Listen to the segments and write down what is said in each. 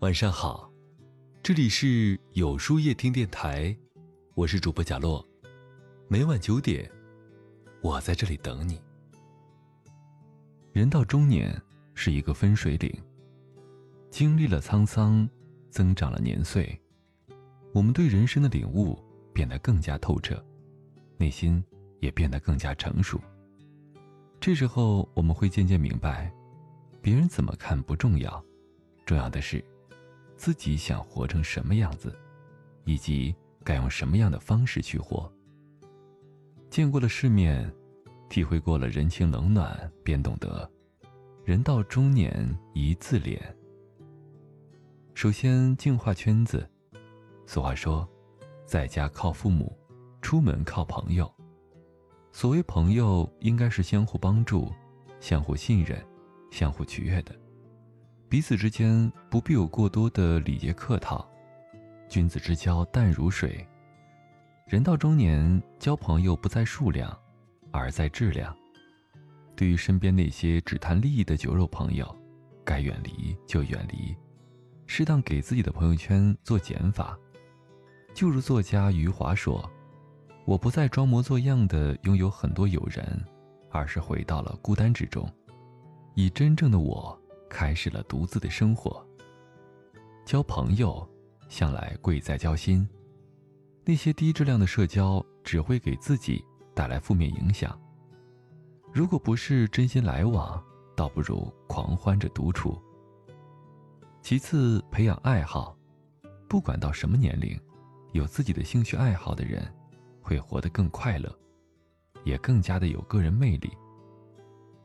晚上好，这里是有书夜听电台，我是主播贾洛，每晚九点，我在这里等你。人到中年是一个分水岭，经历了沧桑，增长了年岁，我们对人生的领悟变得更加透彻，内心也变得更加成熟。这时候，我们会渐渐明白，别人怎么看不重要，重要的是。自己想活成什么样子，以及该用什么样的方式去活。见过了世面，体会过了人情冷暖，便懂得，人到中年宜自怜。首先净化圈子。俗话说，在家靠父母，出门靠朋友。所谓朋友，应该是相互帮助、相互信任、相互取悦的。彼此之间不必有过多的礼节客套，君子之交淡如水。人到中年，交朋友不在数量，而在质量。对于身边那些只谈利益的酒肉朋友，该远离就远离，适当给自己的朋友圈做减法。就如作家余华说：“我不再装模作样的拥有很多友人，而是回到了孤单之中，以真正的我。”开始了独自的生活。交朋友，向来贵在交心。那些低质量的社交，只会给自己带来负面影响。如果不是真心来往，倒不如狂欢着独处。其次，培养爱好。不管到什么年龄，有自己的兴趣爱好的人，会活得更快乐，也更加的有个人魅力。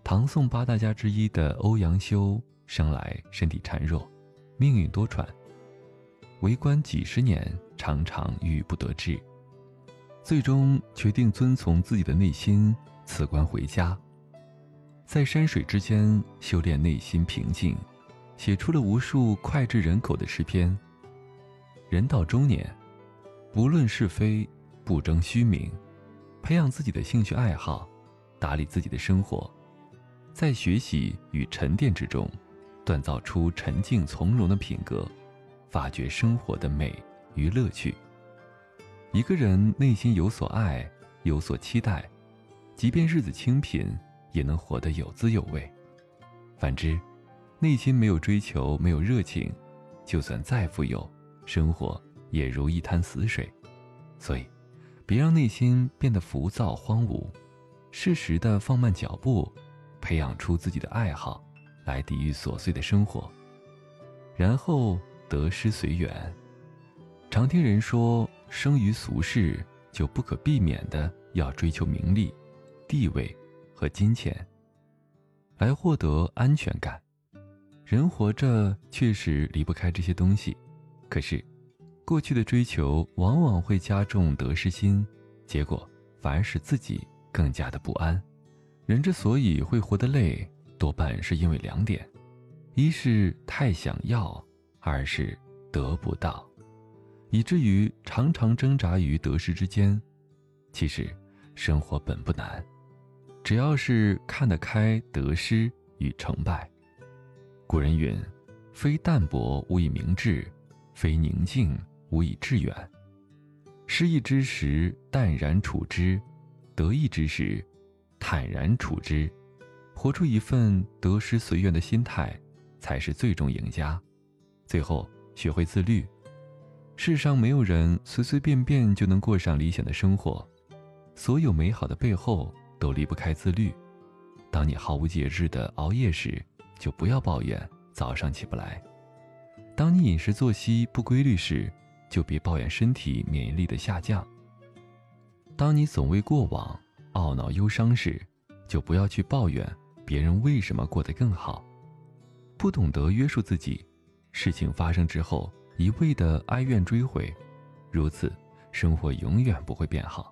唐宋八大家之一的欧阳修。生来身体孱弱，命运多舛，为官几十年，常常郁郁不得志，最终决定遵从自己的内心，辞官回家，在山水之间修炼内心平静，写出了无数脍炙人口的诗篇。人到中年，不论是非，不争虚名，培养自己的兴趣爱好，打理自己的生活，在学习与沉淀之中。锻造出沉静从容的品格，发掘生活的美与乐趣。一个人内心有所爱，有所期待，即便日子清贫，也能活得有滋有味。反之，内心没有追求，没有热情，就算再富有，生活也如一滩死水。所以，别让内心变得浮躁荒芜，适时的放慢脚步，培养出自己的爱好。来抵御琐碎的生活，然后得失随缘。常听人说，生于俗世，就不可避免的要追求名利、地位和金钱，来获得安全感。人活着确实离不开这些东西，可是，过去的追求往往会加重得失心，结果反而使自己更加的不安。人之所以会活得累。多半是因为两点：一是太想要，二是得不到，以至于常常挣扎于得失之间。其实，生活本不难，只要是看得开得失与成败。古人云：“非淡泊无以明志，非宁静无以致远。”失意之时淡然处之，得意之时坦然处之。活出一份得失随缘的心态，才是最终赢家。最后，学会自律。世上没有人随随便便就能过上理想的生活，所有美好的背后都离不开自律。当你毫无节制的熬夜时，就不要抱怨早上起不来；当你饮食作息不规律时，就别抱怨身体免疫力的下降；当你总为过往懊恼忧伤时，就不要去抱怨。别人为什么过得更好？不懂得约束自己，事情发生之后一味的哀怨追悔，如此生活永远不会变好。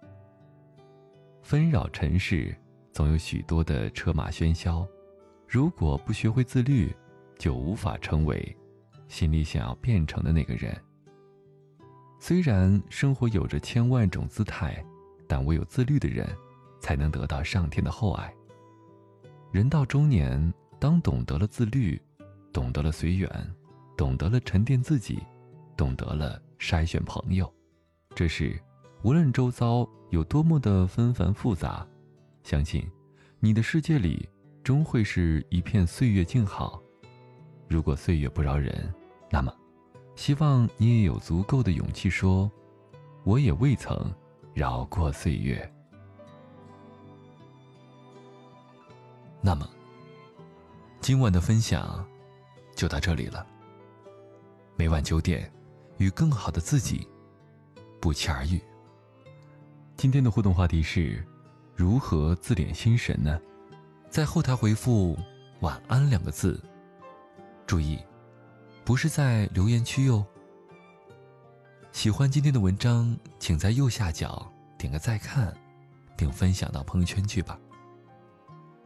纷扰尘世，总有许多的车马喧嚣，如果不学会自律，就无法成为心里想要变成的那个人。虽然生活有着千万种姿态，但唯有自律的人，才能得到上天的厚爱。人到中年，当懂得了自律，懂得了随缘，懂得了沉淀自己，懂得了筛选朋友。这是无论周遭有多么的纷繁复杂，相信你的世界里终会是一片岁月静好。如果岁月不饶人，那么，希望你也有足够的勇气说：“我也未曾饶过岁月。”那么，今晚的分享就到这里了。每晚九点，与更好的自己不期而遇。今天的互动话题是：如何自敛心神呢？在后台回复“晚安”两个字。注意，不是在留言区哟。喜欢今天的文章，请在右下角点个再看，并分享到朋友圈去吧。